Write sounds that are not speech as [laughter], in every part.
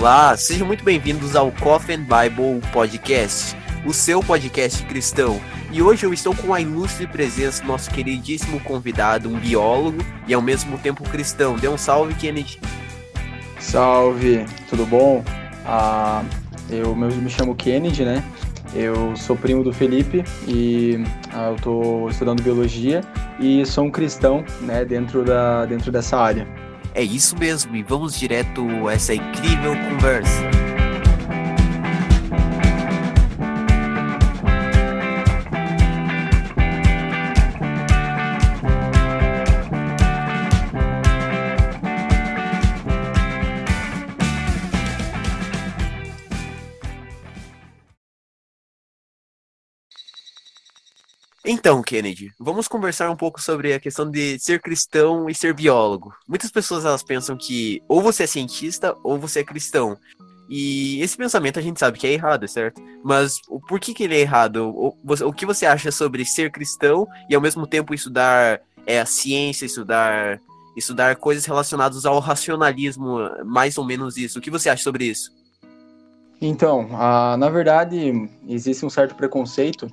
Olá, sejam muito bem-vindos ao Coffin Bible Podcast, o seu podcast cristão. E hoje eu estou com a ilustre presença do nosso queridíssimo convidado, um biólogo e ao mesmo tempo cristão. Dê um salve, Kennedy. Salve, tudo bom? Ah, eu me chamo Kennedy, né? Eu sou primo do Felipe e ah, eu estou estudando biologia e sou um cristão, né, dentro, da, dentro dessa área. É isso mesmo, e vamos direto a essa incrível conversa. Então, Kennedy, vamos conversar um pouco sobre a questão de ser cristão e ser biólogo. Muitas pessoas elas pensam que ou você é cientista ou você é cristão. E esse pensamento a gente sabe que é errado, certo? Mas por que, que ele é errado? O, o que você acha sobre ser cristão e ao mesmo tempo estudar é, a ciência, estudar, estudar coisas relacionadas ao racionalismo, mais ou menos isso? O que você acha sobre isso? Então, ah, na verdade, existe um certo preconceito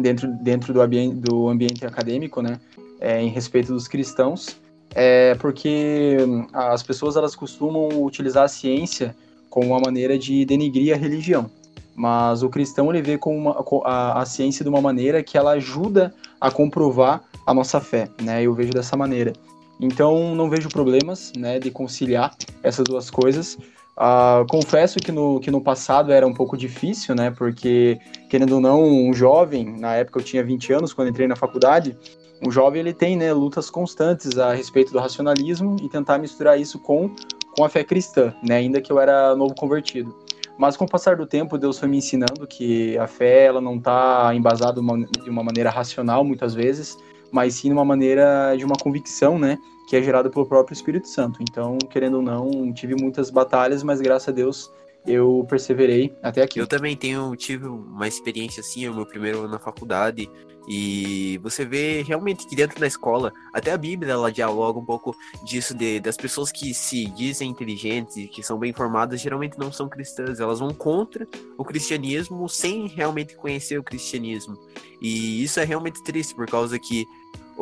dentro, dentro do, ambiente, do ambiente acadêmico, né, é, em respeito dos cristãos, é porque hum, as pessoas elas costumam utilizar a ciência como uma maneira de denigrir a religião. Mas o cristão ele vê com uma, a, a ciência de uma maneira que ela ajuda a comprovar a nossa fé, né? Eu vejo dessa maneira. Então não vejo problemas, né, de conciliar essas duas coisas. Uh, confesso que no, que no passado era um pouco difícil, né? Porque, querendo ou não, um jovem, na época eu tinha 20 anos, quando entrei na faculdade, um jovem ele tem né, lutas constantes a respeito do racionalismo e tentar misturar isso com, com a fé cristã, né? Ainda que eu era novo convertido. Mas com o passar do tempo, Deus foi me ensinando que a fé ela não está embasada de uma maneira racional, muitas vezes, mas sim de uma maneira de uma convicção, né? Que é gerado pelo próprio Espírito Santo. Então, querendo ou não, tive muitas batalhas, mas graças a Deus eu perseverei até aqui. Eu também tenho tive uma experiência assim, o meu primeiro ano na faculdade, e você vê realmente que dentro da escola, até a Bíblia ela dialoga um pouco disso de das pessoas que se dizem inteligentes que são bem informadas, geralmente não são cristãs, elas vão contra o cristianismo sem realmente conhecer o cristianismo. E isso é realmente triste por causa que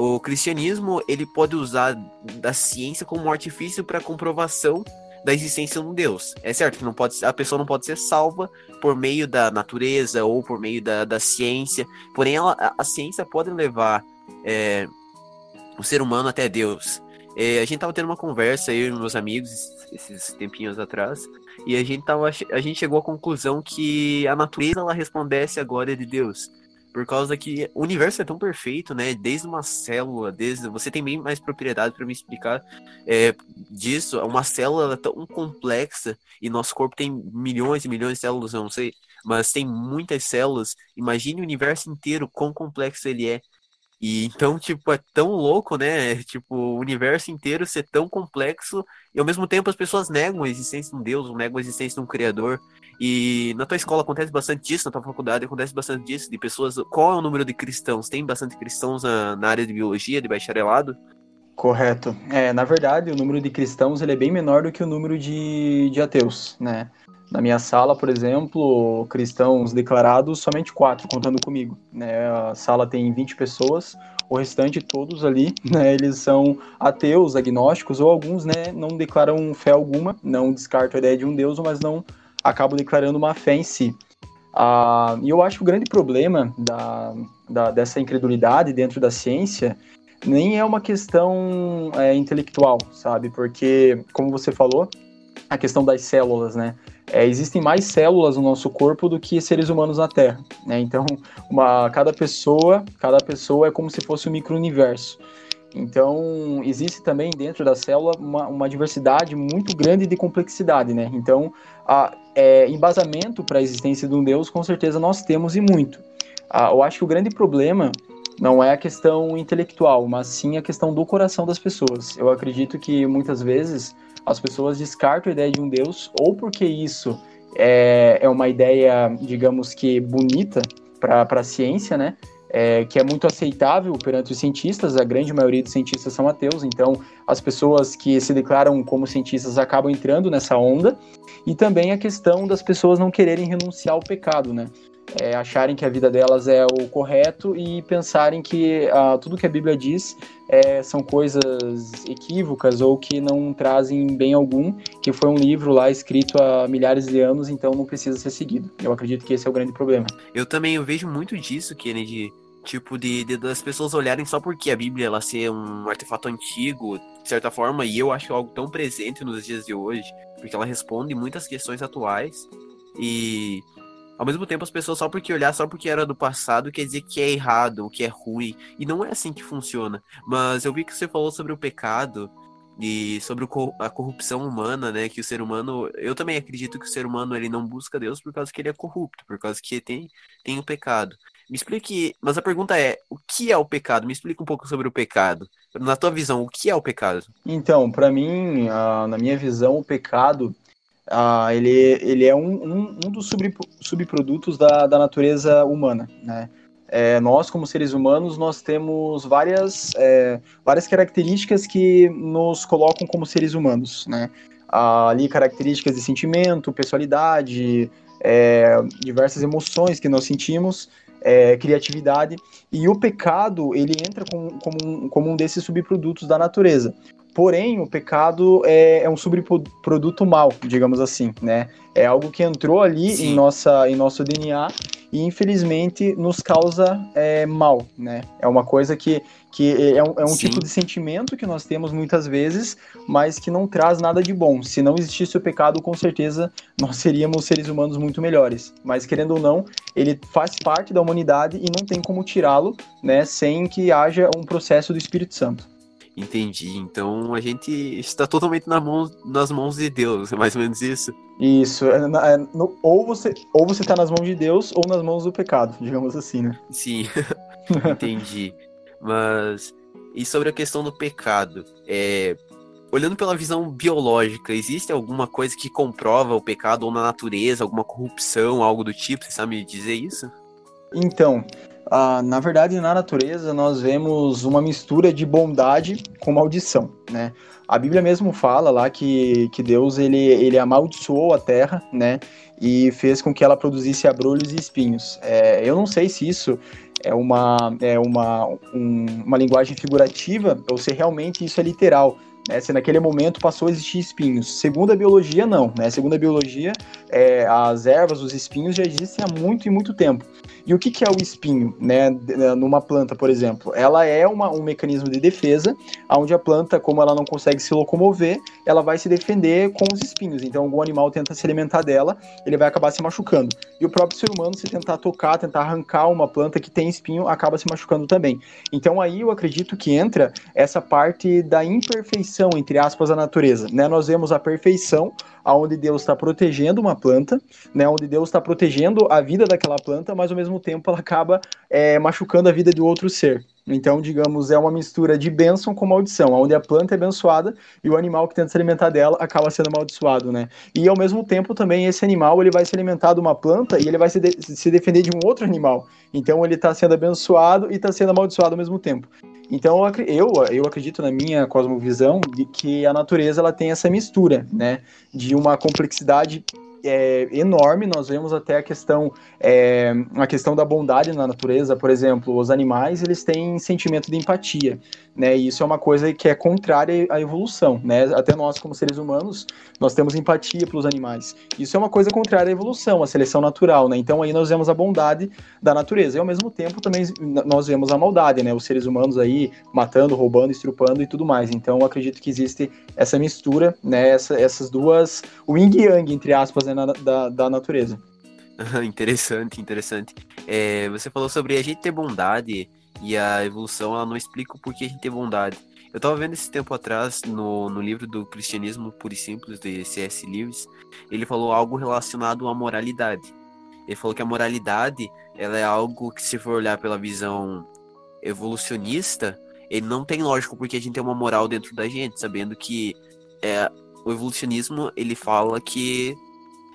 o cristianismo ele pode usar da ciência como um artifício para comprovação da existência de um Deus. É certo que não pode, a pessoa não pode ser salva por meio da natureza ou por meio da, da ciência, porém ela, a, a ciência pode levar é, o ser humano até Deus. É, a gente tava tendo uma conversa, eu e meus amigos, esses tempinhos atrás, e a gente, tava, a gente chegou à conclusão que a natureza ela resplandece a glória de Deus. Por causa que o universo é tão perfeito, né? Desde uma célula, desde. Você tem bem mais propriedade para me explicar é, disso. Uma célula é tão complexa e nosso corpo tem milhões e milhões de células, eu não sei. Mas tem muitas células. Imagine o universo inteiro, quão complexo ele é. E então, tipo, é tão louco, né? [laughs] Tipo, o universo inteiro ser tão complexo e ao mesmo tempo as pessoas negam a existência de um Deus, negam a existência de um Criador. E na tua escola acontece bastante disso, na tua faculdade acontece bastante disso, de pessoas. Qual é o número de cristãos? Tem bastante cristãos na, na área de biologia, de bacharelado? Correto. É, na verdade, o número de cristãos ele é bem menor do que o número de, de ateus, né? Na minha sala, por exemplo, cristãos declarados, somente quatro, contando comigo. Né? A sala tem 20 pessoas, o restante todos ali, [laughs] né, eles são ateus, agnósticos, ou alguns né, não declaram fé alguma, não descartam a ideia de um Deus, mas não acabam declarando uma fé em si. Ah, e eu acho que o grande problema da, da, dessa incredulidade dentro da ciência nem é uma questão é, intelectual, sabe? Porque, como você falou, a questão das células, né? É, existem mais células no nosso corpo do que seres humanos na Terra, né? Então, uma, cada pessoa, cada pessoa é como se fosse um micro-universo. Então, existe também dentro da célula uma, uma diversidade muito grande de complexidade, né? Então, a, é, embasamento para a existência de um Deus, com certeza nós temos e muito. Eu acho que o grande problema não é a questão intelectual, mas sim a questão do coração das pessoas. Eu acredito que muitas vezes as pessoas descartam a ideia de um Deus, ou porque isso é, é uma ideia, digamos que bonita para a ciência, né? é, que é muito aceitável perante os cientistas, a grande maioria dos cientistas são ateus, então as pessoas que se declaram como cientistas acabam entrando nessa onda, e também a questão das pessoas não quererem renunciar ao pecado, né? É, acharem que a vida delas é o correto e pensarem que ah, tudo que a Bíblia diz é, são coisas equívocas ou que não trazem bem algum, que foi um livro lá escrito há milhares de anos, então não precisa ser seguido. Eu acredito que esse é o grande problema. Eu também eu vejo muito disso, Kennedy, tipo de, de, das pessoas olharem só porque a Bíblia ela ser um artefato antigo, de certa forma, e eu acho algo tão presente nos dias de hoje, porque ela responde muitas questões atuais e ao mesmo tempo as pessoas só porque olhar só porque era do passado quer dizer que é errado, ou que é ruim, e não é assim que funciona. Mas eu vi que você falou sobre o pecado e sobre a corrupção humana, né, que o ser humano, eu também acredito que o ser humano ele não busca Deus por causa que ele é corrupto, por causa que tem tem o pecado. Me explique, mas a pergunta é, o que é o pecado? Me explica um pouco sobre o pecado. Na tua visão, o que é o pecado? Então, para mim, na minha visão, o pecado, ele, ele é um, um, um dos sub, subprodutos da, da natureza humana, né? É, nós, como seres humanos, nós temos várias, é, várias características que nos colocam como seres humanos, né? ali características de sentimento, personalidade, é, diversas emoções que nós sentimos, é, criatividade, e o pecado ele entra com, como, um, como um desses subprodutos da natureza. Porém, o pecado é, é um subproduto mal, digamos assim, né? É algo que entrou ali em, nossa, em nosso DNA e infelizmente nos causa é, mal, né? É uma coisa que, que é um, é um tipo de sentimento que nós temos muitas vezes, mas que não traz nada de bom. Se não existisse o pecado, com certeza nós seríamos seres humanos muito melhores. Mas querendo ou não, ele faz parte da humanidade e não tem como tirá-lo, né? Sem que haja um processo do Espírito Santo. Entendi. Então a gente está totalmente na mão, nas mãos de Deus, é mais ou menos isso? Isso. É, é, no, ou você ou você está nas mãos de Deus ou nas mãos do pecado, digamos assim, né? Sim. [laughs] Entendi. Mas e sobre a questão do pecado? É, olhando pela visão biológica, existe alguma coisa que comprova o pecado ou na natureza, alguma corrupção, algo do tipo? Você sabe me dizer isso? Então, ah, na verdade, na natureza, nós vemos uma mistura de bondade com maldição, né? A Bíblia mesmo fala lá que, que Deus, ele, ele amaldiçoou a terra, né? E fez com que ela produzisse abrolhos e espinhos. É, eu não sei se isso é uma, é uma, um, uma linguagem figurativa ou se realmente isso é literal, né, se naquele momento passou a existir espinhos. Segundo a biologia, não. Né? Segundo a biologia, é, as ervas, os espinhos já existem há muito e muito tempo. E o que, que é o espinho, né, numa planta, por exemplo? Ela é uma, um mecanismo de defesa, onde a planta, como ela não consegue se locomover, ela vai se defender com os espinhos. Então, algum animal tenta se alimentar dela, ele vai acabar se machucando. E o próprio ser humano, se tentar tocar, tentar arrancar uma planta que tem espinho, acaba se machucando também. Então, aí eu acredito que entra essa parte da imperfeição, entre aspas, da natureza. Né? Nós vemos a perfeição, aonde Deus está protegendo uma planta, né, onde Deus está protegendo a vida daquela planta, mas ao mesmo tempo ela acaba é, machucando a vida de outro ser. Então, digamos, é uma mistura de bênção com maldição, onde a planta é abençoada e o animal que tenta se alimentar dela acaba sendo amaldiçoado, né? E ao mesmo tempo também esse animal ele vai se alimentar de uma planta e ele vai se, de se defender de um outro animal. Então ele está sendo abençoado e está sendo amaldiçoado ao mesmo tempo. Então eu, eu acredito na minha cosmovisão de que a natureza ela tem essa mistura, né, de uma complexidade é, enorme. Nós vemos até a questão, é, a questão da bondade na natureza. Por exemplo, os animais eles têm sentimento de empatia, né? E isso é uma coisa que é contrária à evolução, né? Até nós como seres humanos nós temos empatia pelos animais. Isso é uma coisa contrária à evolução, à seleção natural, né? Então aí nós vemos a bondade da natureza e ao mesmo tempo também nós vemos a maldade, né? Os seres humanos aí matando, roubando, estrupando e tudo mais. Então acredito que existe essa mistura, né? Essa, essas duas, o yin yang entre aspas né, na, da, da natureza. interessante, interessante. É, você falou sobre a gente ter bondade e a evolução, ela não explica o porquê a gente ter bondade. Eu tava vendo esse tempo atrás no, no livro do Cristianismo Puro e Simples, de C.S. Lewis, ele falou algo relacionado à moralidade. Ele falou que a moralidade, ela é algo que se for olhar pela visão evolucionista, ele não tem lógico porque a gente tem uma moral dentro da gente, sabendo que é, o evolucionismo, ele fala que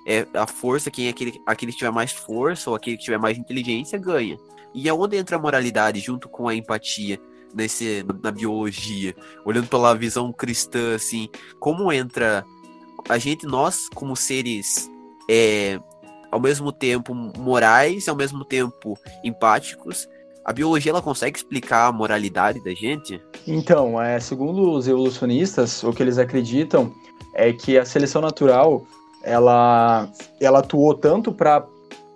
é a força, quem é aquele, aquele que tiver mais força ou aquele que tiver mais inteligência ganha. E é onde entra a moralidade junto com a empatia nesse na biologia, olhando pela visão cristã assim, como entra a gente nós como seres é, ao mesmo tempo morais, ao mesmo tempo empáticos, a biologia ela consegue explicar a moralidade da gente? Então, é, segundo os evolucionistas, o que eles acreditam é que a seleção natural ela, ela atuou tanto para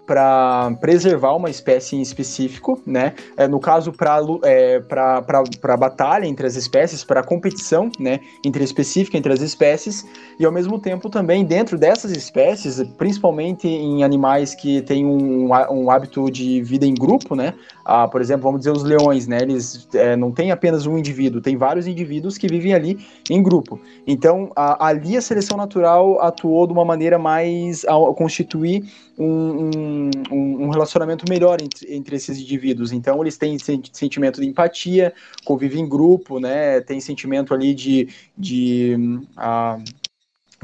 para preservar uma espécie em específico, né? É, no caso, para é, para batalha entre as espécies, para competição, né? Entre específica entre as espécies, e ao mesmo tempo também dentro dessas espécies, principalmente em animais que têm um, um hábito de vida em grupo, né? Ah, por exemplo, vamos dizer os leões, né? Eles é, não têm apenas um indivíduo, tem vários indivíduos que vivem ali em grupo. Então, a, ali a seleção natural atuou de uma maneira mais a constituir um, um, um relacionamento melhor entre, entre, esses indivíduos. Então, eles têm sentimento de empatia, convivem em grupo, né? Tem sentimento ali de, de uh,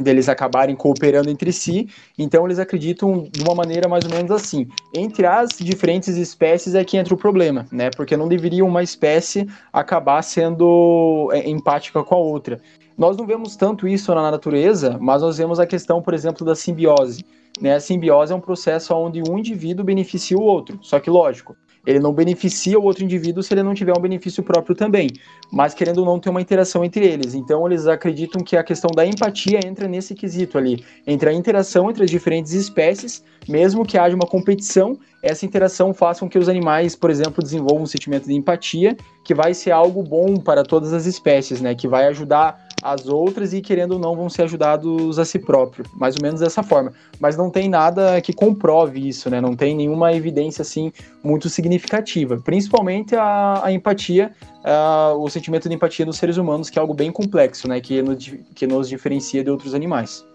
deles acabarem cooperando entre si. Então, eles acreditam de uma maneira mais ou menos assim: entre as diferentes espécies é que entra o problema, né? Porque não deveria uma espécie acabar sendo é, empática com a outra. Nós não vemos tanto isso na natureza, mas nós vemos a questão, por exemplo, da simbiose. Né? A simbiose é um processo onde um indivíduo beneficia o outro. Só que, lógico, ele não beneficia o outro indivíduo se ele não tiver um benefício próprio também. Mas, querendo ou não, tem uma interação entre eles. Então, eles acreditam que a questão da empatia entra nesse quesito ali. Entre a interação entre as diferentes espécies, mesmo que haja uma competição, essa interação faça com que os animais, por exemplo, desenvolvam um sentimento de empatia, que vai ser algo bom para todas as espécies, né? Que vai ajudar as outras e, querendo ou não, vão ser ajudados a si próprio. Mais ou menos dessa forma. Mas não tem nada que comprove isso, né? Não tem nenhuma evidência, assim, muito significativa. Principalmente a, a empatia, a, o sentimento de empatia dos seres humanos, que é algo bem complexo, né? Que nos, que nos diferencia de outros animais.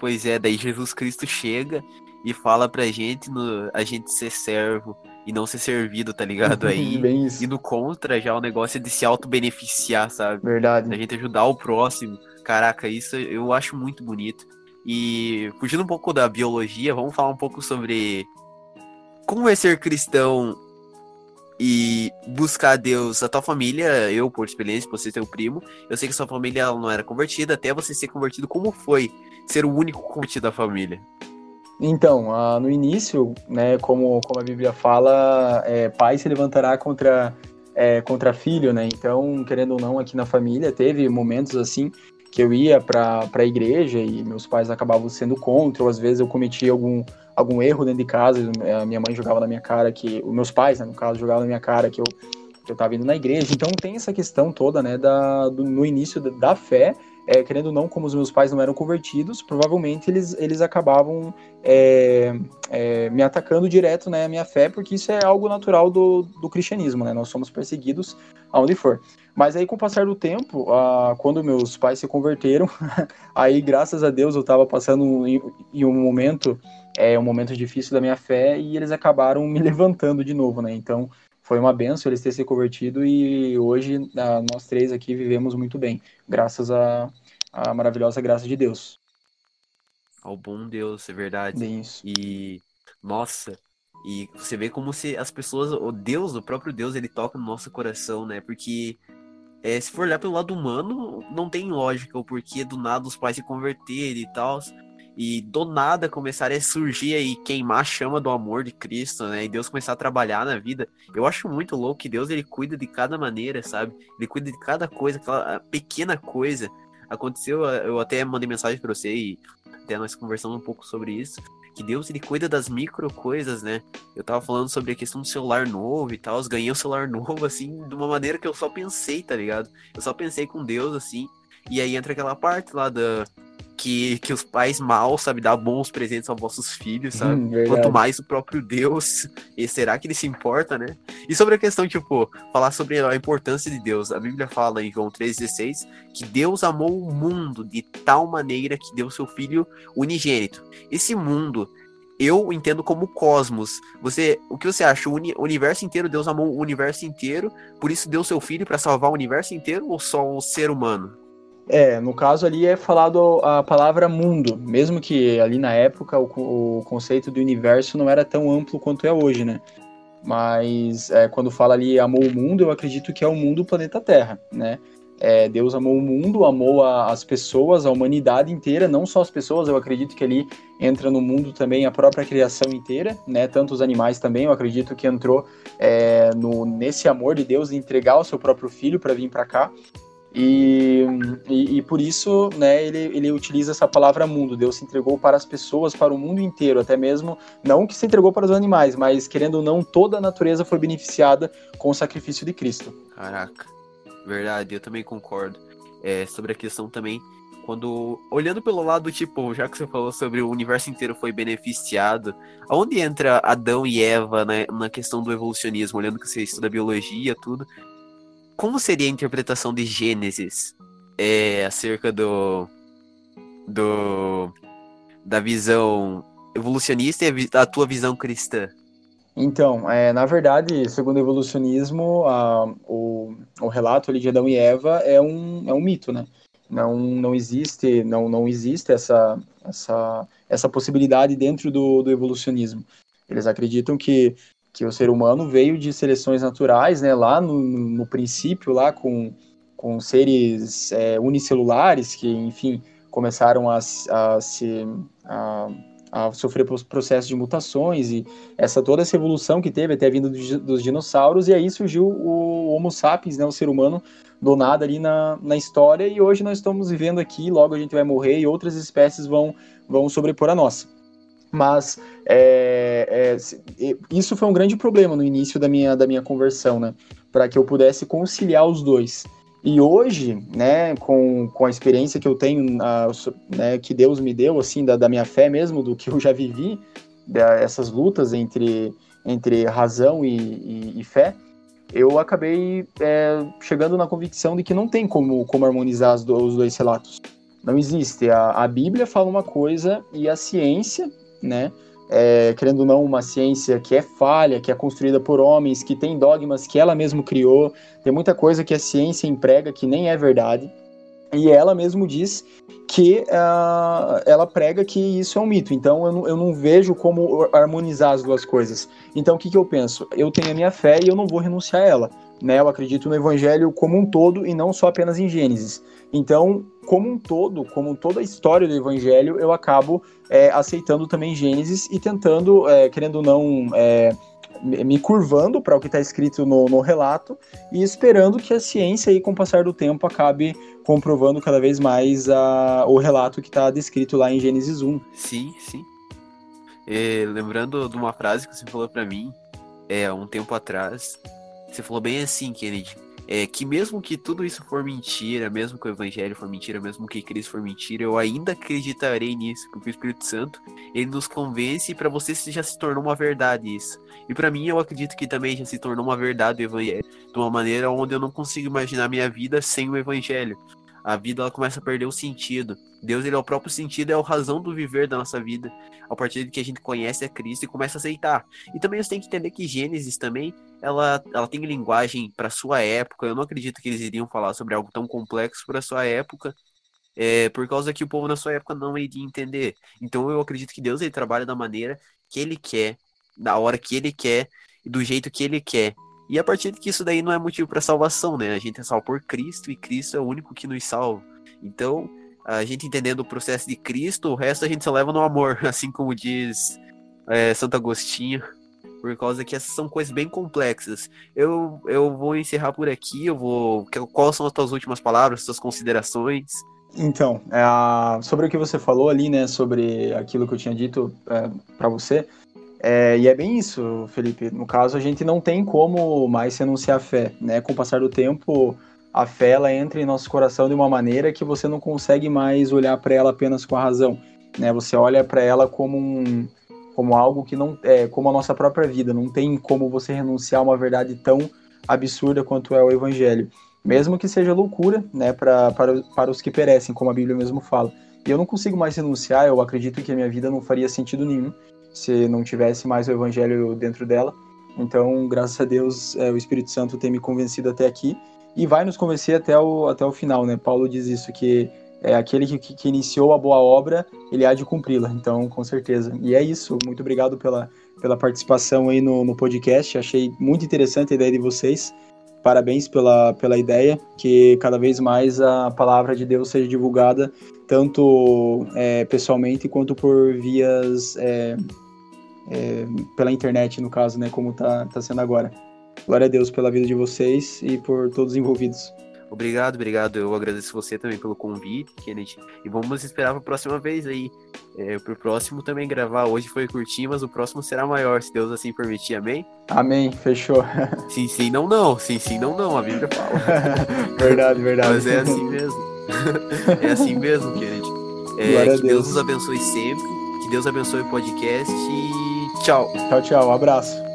Pois é, daí Jesus Cristo chega e fala pra gente no, a gente ser servo e não ser servido, tá ligado? Aí [laughs] indo contra já o negócio de se auto-beneficiar, sabe? Verdade. A gente ajudar o próximo. Caraca, isso eu acho muito bonito. E fugindo um pouco da biologia, vamos falar um pouco sobre como é ser cristão e buscar Deus. A tua família, eu, por experiência, você teu primo, eu sei que sua família não era convertida, até você ser convertido, como foi ser o único convertido da família? Então, uh, no início, né, como, como a Bíblia fala, é, pai se levantará contra, é, contra filho, né? Então, querendo ou não, aqui na família teve momentos assim que eu ia para a igreja e meus pais acabavam sendo contra, ou às vezes eu cometia algum, algum erro dentro de casa, a minha mãe jogava na minha cara que, os meus pais, né, no caso, jogavam na minha cara que eu que eu indo na igreja. Então tem essa questão toda, né, da, do, no início da, da fé é, querendo ou não, como os meus pais não eram convertidos, provavelmente eles, eles acabavam é, é, me atacando direto, né, a minha fé, porque isso é algo natural do, do cristianismo, né, nós somos perseguidos aonde for. Mas aí, com o passar do tempo, quando meus pais se converteram, [laughs] aí, graças a Deus, eu estava passando em, em, um momento, é, um momento difícil da minha fé, e eles acabaram me [laughs] levantando de novo, né, então foi uma benção eles terem se convertido e hoje nós três aqui vivemos muito bem, graças à, à maravilhosa graça de Deus. Ao bom Deus, é verdade. Bem isso. E, nossa, e você vê como se as pessoas, o Deus, o próprio Deus, ele toca no nosso coração, né? Porque é, se for olhar pelo lado humano, não tem lógica o porquê do nada os pais se converterem e tal e do nada começar a surgir e queimar a chama do amor de Cristo, né? E Deus começar a trabalhar na vida. Eu acho muito louco que Deus ele cuida de cada maneira, sabe? Ele cuida de cada coisa, aquela pequena coisa. Aconteceu, eu até mandei mensagem para você e até nós conversamos um pouco sobre isso. Que Deus ele cuida das micro coisas, né? Eu tava falando sobre a questão do celular novo e tal. Ganhei um celular [laughs] novo, assim, de uma maneira que eu só pensei, tá ligado? Eu só pensei com Deus, assim. E aí entra aquela parte lá da, que, que os pais mal, sabe, dar bons presentes aos vossos filhos, sabe? Hum, Quanto mais o próprio Deus. E será que ele se importa, né? E sobre a questão, tipo, falar sobre a importância de Deus. A Bíblia fala em João 3,16 que Deus amou o mundo de tal maneira que deu seu filho unigênito. Esse mundo eu entendo como cosmos. Você, o que você acha? O, uni, o universo inteiro, Deus amou o universo inteiro, por isso deu seu filho para salvar o universo inteiro ou só o ser humano? É, no caso ali é falado a palavra mundo, mesmo que ali na época o, o conceito do universo não era tão amplo quanto é hoje, né? Mas é, quando fala ali amou o mundo, eu acredito que é o mundo o planeta Terra, né? É, Deus amou o mundo, amou a, as pessoas, a humanidade inteira, não só as pessoas, eu acredito que ali entra no mundo também a própria criação inteira, né? Tanto os animais também, eu acredito que entrou é, no, nesse amor de Deus de entregar o seu próprio filho para vir para cá. E, e, e, por isso, né, ele, ele utiliza essa palavra mundo. Deus se entregou para as pessoas, para o mundo inteiro, até mesmo não que se entregou para os animais, mas querendo ou não, toda a natureza foi beneficiada com o sacrifício de Cristo. Caraca, verdade, eu também concordo. É, sobre a questão também, quando olhando pelo lado, tipo, já que você falou sobre o universo inteiro foi beneficiado, aonde entra Adão e Eva né, na questão do evolucionismo, olhando que você estuda biologia, tudo como seria a interpretação de Gênesis é, acerca do, do da visão evolucionista e a, tua visão cristã? Então, é, na verdade, segundo o evolucionismo, a, o, o relato ali de Adão e Eva é um, é um mito, né? Não, não existe não, não existe essa, essa, essa possibilidade dentro do, do evolucionismo. Eles acreditam que que o ser humano veio de seleções naturais, né, lá no, no princípio, lá com, com seres é, unicelulares que, enfim, começaram a, a se a, a sofrer processos de mutações e essa toda essa evolução que teve até vindo dos, dos dinossauros e aí surgiu o Homo sapiens, né, o ser humano do nada ali na, na história e hoje nós estamos vivendo aqui, logo a gente vai morrer e outras espécies vão vão sobrepor a nossa. Mas é, é, isso foi um grande problema no início da minha, da minha conversão, né? Para que eu pudesse conciliar os dois. E hoje, né, com, com a experiência que eu tenho, a, né, que Deus me deu, assim, da, da minha fé mesmo, do que eu já vivi, essas lutas entre, entre razão e, e, e fé, eu acabei é, chegando na convicção de que não tem como, como harmonizar os dois relatos. Não existe. A, a Bíblia fala uma coisa e a ciência né? É, querendo ou não, uma ciência que é falha, que é construída por homens, que tem dogmas que ela mesma criou, tem muita coisa que a ciência emprega que nem é verdade. E ela mesmo diz que uh, ela prega que isso é um mito. Então eu não, eu não vejo como harmonizar as duas coisas. Então o que, que eu penso? Eu tenho a minha fé e eu não vou renunciar a ela. Né? Eu acredito no evangelho como um todo e não só apenas em Gênesis. Então, como um todo, como toda a história do Evangelho, eu acabo é, aceitando também Gênesis e tentando, é, querendo ou não, é, me curvando para o que está escrito no, no, relato e esperando que a ciência, aí, com o passar do tempo, acabe comprovando cada vez mais a, o relato que está descrito lá em Gênesis 1. Sim, sim. E, lembrando de uma frase que você falou para mim, é, um tempo atrás, você falou bem assim, Kennedy é que mesmo que tudo isso for mentira, mesmo que o evangelho for mentira, mesmo que Cristo for mentira, eu ainda acreditarei nisso, porque o Espírito Santo, ele nos convence e para você já se tornou uma verdade isso. E para mim eu acredito que também já se tornou uma verdade o evangelho, de uma maneira onde eu não consigo imaginar minha vida sem o evangelho. A vida ela começa a perder o sentido. Deus ele é o próprio sentido, é a razão do viver da nossa vida. A partir de que a gente conhece a Cristo e começa a aceitar. E também você tem que entender que Gênesis também ela, ela tem linguagem para sua época. Eu não acredito que eles iriam falar sobre algo tão complexo para sua época, é, por causa que o povo na sua época não iria entender. Então eu acredito que Deus ele trabalha da maneira que ele quer, da hora que ele quer e do jeito que ele quer. E a partir de que isso daí não é motivo para salvação, né? A gente é salvo por Cristo e Cristo é o único que nos salva. Então, a gente entendendo o processo de Cristo, o resto a gente só leva no amor, [laughs] assim como diz é, Santo Agostinho por causa que essas são coisas bem complexas. Eu, eu vou encerrar por aqui, eu vou. Quais são as tuas últimas palavras, suas considerações? Então, é, sobre o que você falou ali, né, sobre aquilo que eu tinha dito é, para você, é, e é bem isso, Felipe. No caso, a gente não tem como mais renunciar à fé, né? Com o passar do tempo, a fé ela entra em nosso coração de uma maneira que você não consegue mais olhar para ela apenas com a razão, né? Você olha para ela como um, como algo que não é como a nossa própria vida, não tem como você renunciar a uma verdade tão absurda quanto é o evangelho, mesmo que seja loucura, né, para, para os que perecem, como a Bíblia mesmo fala. E eu não consigo mais renunciar, eu acredito que a minha vida não faria sentido nenhum se não tivesse mais o evangelho dentro dela. Então, graças a Deus, é, o Espírito Santo tem me convencido até aqui e vai nos convencer até o, até o final, né? Paulo diz isso, que é aquele que, que iniciou a boa obra, ele há de cumpri-la. Então, com certeza. E é isso. Muito obrigado pela, pela participação aí no, no podcast. Achei muito interessante a ideia de vocês. Parabéns pela, pela ideia, que cada vez mais a palavra de Deus seja divulgada, tanto é, pessoalmente quanto por vias é, é, pela internet, no caso, né, como está tá sendo agora. Glória a Deus pela vida de vocês e por todos os envolvidos. Obrigado, obrigado. Eu agradeço você também pelo convite, Kennedy. E vamos esperar para a próxima vez aí. É, pro próximo também gravar. Hoje foi curtinho, mas o próximo será maior, se Deus assim permitir. Amém? Amém, fechou. [laughs] Sim, sim, não, não. Sim, sim, não, não. A Bíblia fala. [laughs] verdade, verdade. Mas é assim mesmo. [laughs] é assim mesmo, Kennedy. É, que Deus. Deus nos abençoe sempre. Que Deus abençoe o podcast e tchau. Tchau, tchau. Um abraço.